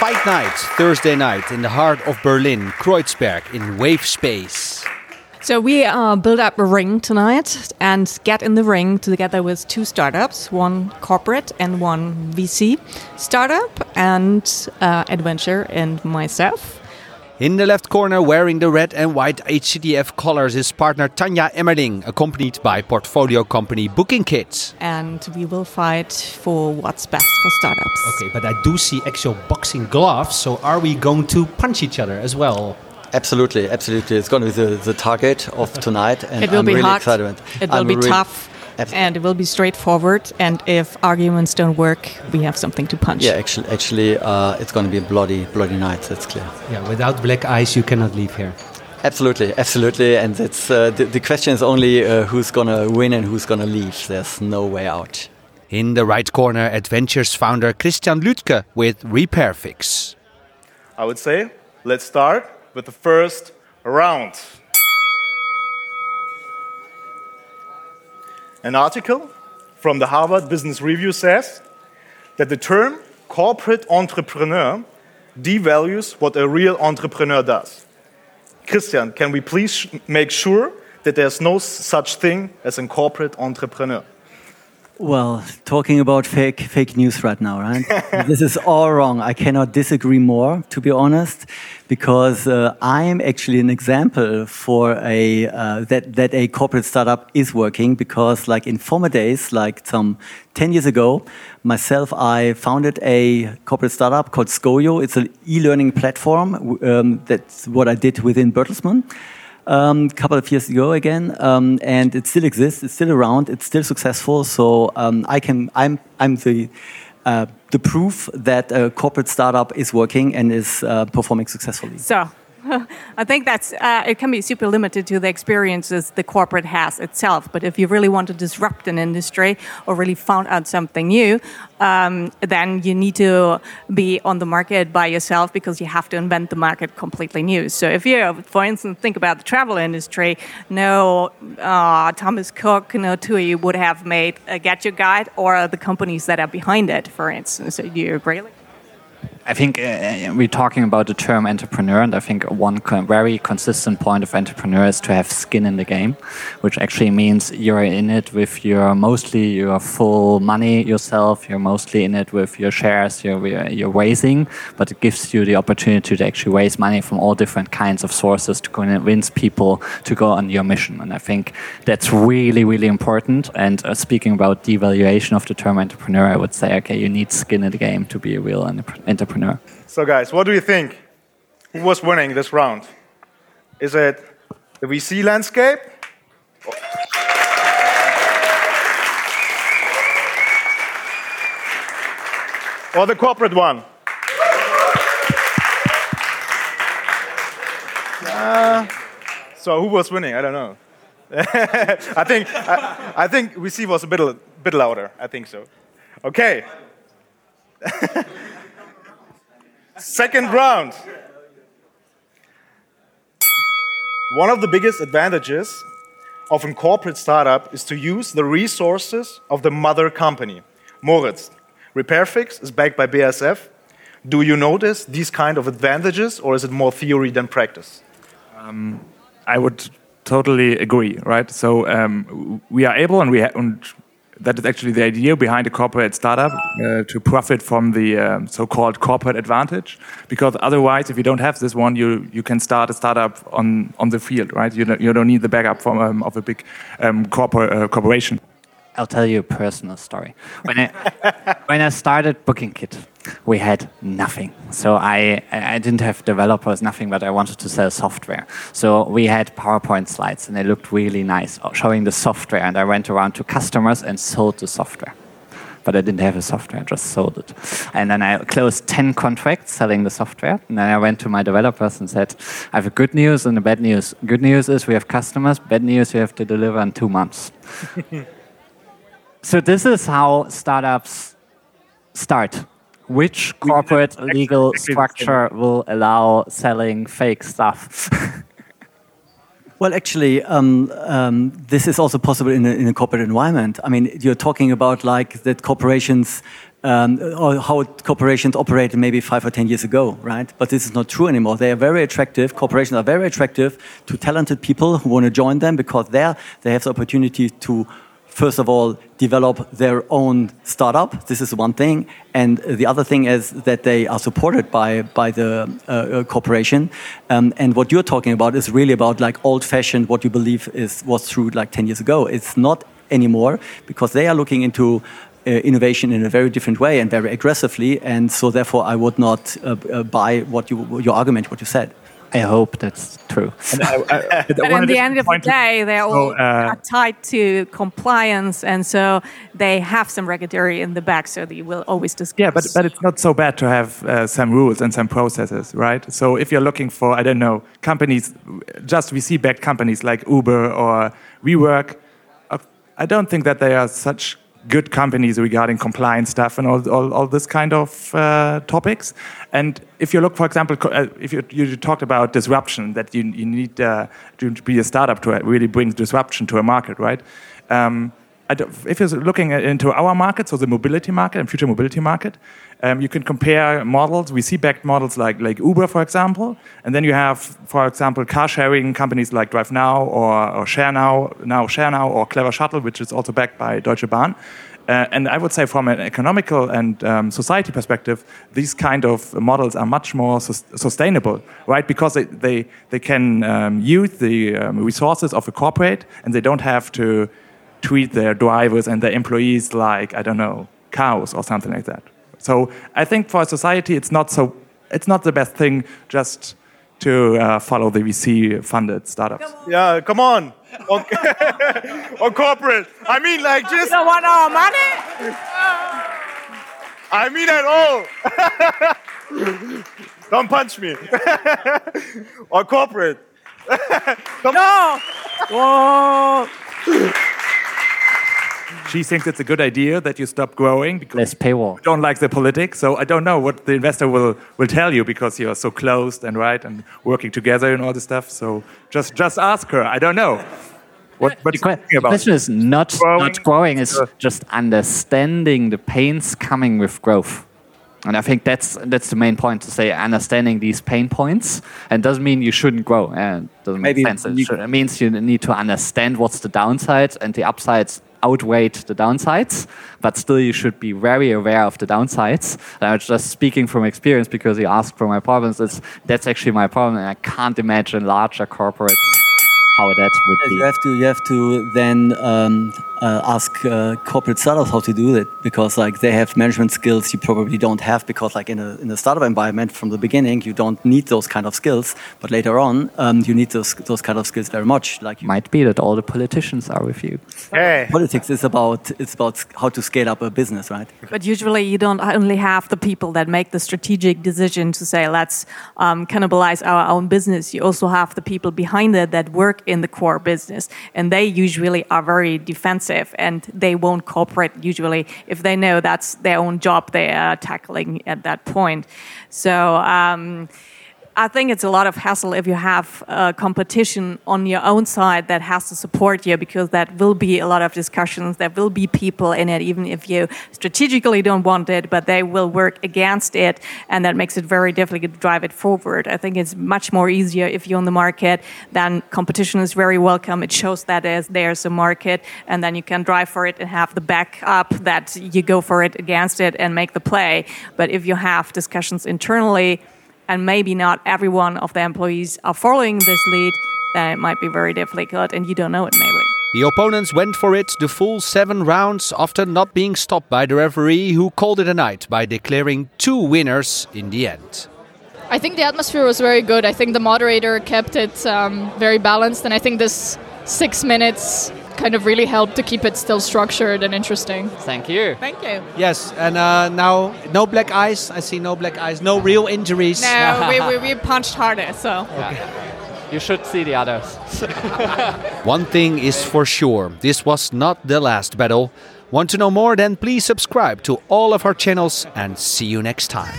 Fight Night, Thursday night in the heart of Berlin, Kreuzberg in Wave Space. So we uh, build up a ring tonight and get in the ring together with two startups, one corporate and one VC startup, and uh, etventure and myself. In the left corner, wearing the red and white HTGF colors, is partner Tanja Emmerling, accompanied by portfolio company Bookingkit. And we will fight for what's best for startups. Okay, but I do see actual boxing gloves, so are we going to punch each other as well? Absolutely, absolutely. It's going to be the, the target of tonight, and it will I'm be really hot. excited. It will I'm be really- tough. Abs- And it will be straightforward. And if arguments don't work, we have something to punch. Yeah, actually, actually, uh, it's going to be a bloody, bloody night. That's clear. Yeah, without black eyes, you cannot leave here. Absolutely, absolutely. And it's uh, the, the question is only uh, who's going to win and who's going to leave. There's no way out. In the right corner, etventure's founder Christian Lüdtke with RepairFix. I would say let's start with the first round. An article from the Harvard Business Review says that the term corporate entrepreneur devalues what a real entrepreneur does. Christian, can we please make sure that there's no such thing as a corporate entrepreneur? Well, talking about fake fake news right now, right? this is all wrong. I cannot disagree more, to be honest, because uh, I'm actually an example for a uh, that that a corporate startup is working. Because, like in former days, like some ten years ago, myself I founded a corporate startup called Scoyo. It's an e-learning platform. Um, that's what I did within Bertelsmann um, a couple of years ago again, um, and it still exists. It's still around. It's still successful. So um, I can. I'm. I'm the. Uh, the proof that a corporate startup is working and is uh, performing successfully. So I think that's uh, it can be super limited to the experiences the corporate has itself. But if you really want to disrupt an industry or really found out something new, um, then you need to be on the market by yourself because you have to invent the market completely new. So if you, for instance, think about the travel industry, no uh, Thomas Cook, no TUI would have made a GetYourGuide or the companies that are behind it, for instance. Do you agree? I think uh, we're talking about the term entrepreneur, and I think one co- very consistent point of entrepreneur is to have skin in the game, which actually means you're in it with your mostly your full money yourself. You're mostly in it with your shares. You're you're raising, but it gives you the opportunity to actually raise money from all different kinds of sources to convince people to go on your mission. And I think that's really really important. And uh, speaking about devaluation of the term entrepreneur, I would say okay, you need skin in the game to be a real entrep- entrepreneur. So, guys, what do you think? Who was winning this round? Is it the VC landscape? Or the corporate one? Uh, so, who was winning? I don't know. I think I, I think VC was a bit, bit louder. I think so. Okay. Second round. One of the biggest advantages of a corporate startup is to use the resources of the mother company. Moritz, RepairFix is backed by BASF. Do you notice these kind of advantages, or is it more theory than practice? I would totally agree, right? So um, we are able, and we and that is actually the idea behind a corporate startup uh, to profit from the um, so-called corporate advantage. Because otherwise, if you don't have this one, you you can start a startup on on the field, right? You don't, you don't need the backup from um, of a big um, corporate uh, corporation. I'll tell you a personal story. When I, when I started Bookingkit, we had nothing. So I, I didn't have developers, nothing, but I wanted to sell software. So we had PowerPoint slides and they looked really nice, showing the software. And I went around to customers and sold the software. But I didn't have a software, I just sold it. And then I closed 10 contracts selling the software. And then I went to my developers and said, I have a good news and a bad news. Good news is we have customers, bad news, we have to deliver in two months. So this is how startups start. Which corporate legal structure will allow selling fake stuff? Well, actually, um, um, this is also possible in a, in a, corporate environment. I mean, you're talking about like that corporations, um, or how corporations operated maybe five or ten years ago, right? But this is not true anymore. They are very attractive. Corporations are very attractive to talented people who want to join them because there they have the opportunity to first of all, develop their own startup. This is one thing. And the other thing is that they are supported by, by the uh, uh corporation. Um, and what you're talking about is really about like old fashioned, what you believe is, was true like 10 years ago. It's not anymore because they are looking into uh, innovation in a very different way and very aggressively. And so, therefore, I would not uh, uh buy what you, your argument, what you said. I hope that's true. And, I, I, but at the end of the day, they're all uh, tied to compliance, and so they have some regulatory in the back, so they will always discuss. Yeah, but but it's not so bad to have uh, some rules and some processes, right? So if you're looking for, I don't know, companies, just VC-backed companies like Uber or WeWork, uh, I don't think that they are such good companies regarding compliance stuff and all, all, all this kind of uh, topics. And if you look, for example, uh, if you, you, talked about disruption, that you, you need uh, to be a startup to really bring disruption to a market, right? Um, if you're looking into our market, so the mobility market and future mobility market, um, you can compare models. We see backed models like, like Uber, for example. And then you have, for example, car sharing companies like DriveNow or, or ShareNow, now ShareNow or CleverShuttle, which is also backed by Deutsche Bahn. Uh, and I would say, from an economical and um, society perspective, these kind of models are much more sus sustainable, right? Because they, they, they can um, use the um, resources of a corporate and they don't have to treat their drivers and their employees like, I don't know, cows or something like that. So I think for society, it's not so. It's not the best thing just to uh, follow the VC-funded startups. Come yeah, come on. on, on corporate. I mean, like just. You don't want our money. I mean at all. don't punch me. on corporate. no. Whoa she thinks it's a good idea that you stop growing because Less paywall. you don't like the politics. So I don't know what the investor will, will tell you because you are so closed and right and working together and all this stuff. So just just ask her. I don't know. What, the, the question is not growing, not growing, it's uh, just understanding the pains coming with growth. And I think that's that's the main point to say understanding these pain points and doesn't mean you shouldn't grow. And doesn't Maybe make sense. It, should, it, means you need to understand what's the downsides and the upsides outweigh the downsides, but still you should be very aware of the downsides. And I'm just speaking from experience because you asked for my problems. It's, that's actually my problem, and I can't imagine larger corporates how that would be. You have to, you have to then um, uh, ask uh, corporate startups how to do it because like they have management skills you probably don't have because like in a, in a startup environment from the beginning you don't need those kind of skills. But later on um, you need those, those kind of skills very much like might be that all the politicians are with you. Hey. politics is about it's about how to scale up a business right? But usually you don't only have the people that make the strategic decision to say let's um, cannibalize our own business. You also have the people behind it that work in the core business. And they usually are very defensive and they won't cooperate usually if they know that's their own job they are tackling at that point. So um, I think it's a lot of hassle if you have a competition on your own side that has to support you because that will be a lot of discussions. There will be people in it, even if you strategically don't want it, but they will work against it, and that makes it very difficult to drive it forward. I think it's much more easier if you're on the market. Then competition is very welcome. It shows that there's a market, and then you can drive for it and have the backup that you go for it against it and make the play. But if you have discussions internally, and maybe not every one of the employees are following this lead, then it might be very difficult and you don't know it maybe. The opponents went for it the full seven rounds after not being stopped by the referee, who called it a night by declaring two winners in the end. I think the atmosphere was very good. I think the moderator kept it um, very balanced, and I think this six minutes kind of really helped to keep it still structured and interesting. Thank you. Thank you. Yes, and uh, now no black eyes. I see no black eyes, no real injuries. No, we, we, we punched harder, so. Okay. You should see the others. One thing is for sure this was not the last battle. Want to know more? Then please subscribe to all of our channels and see you next time.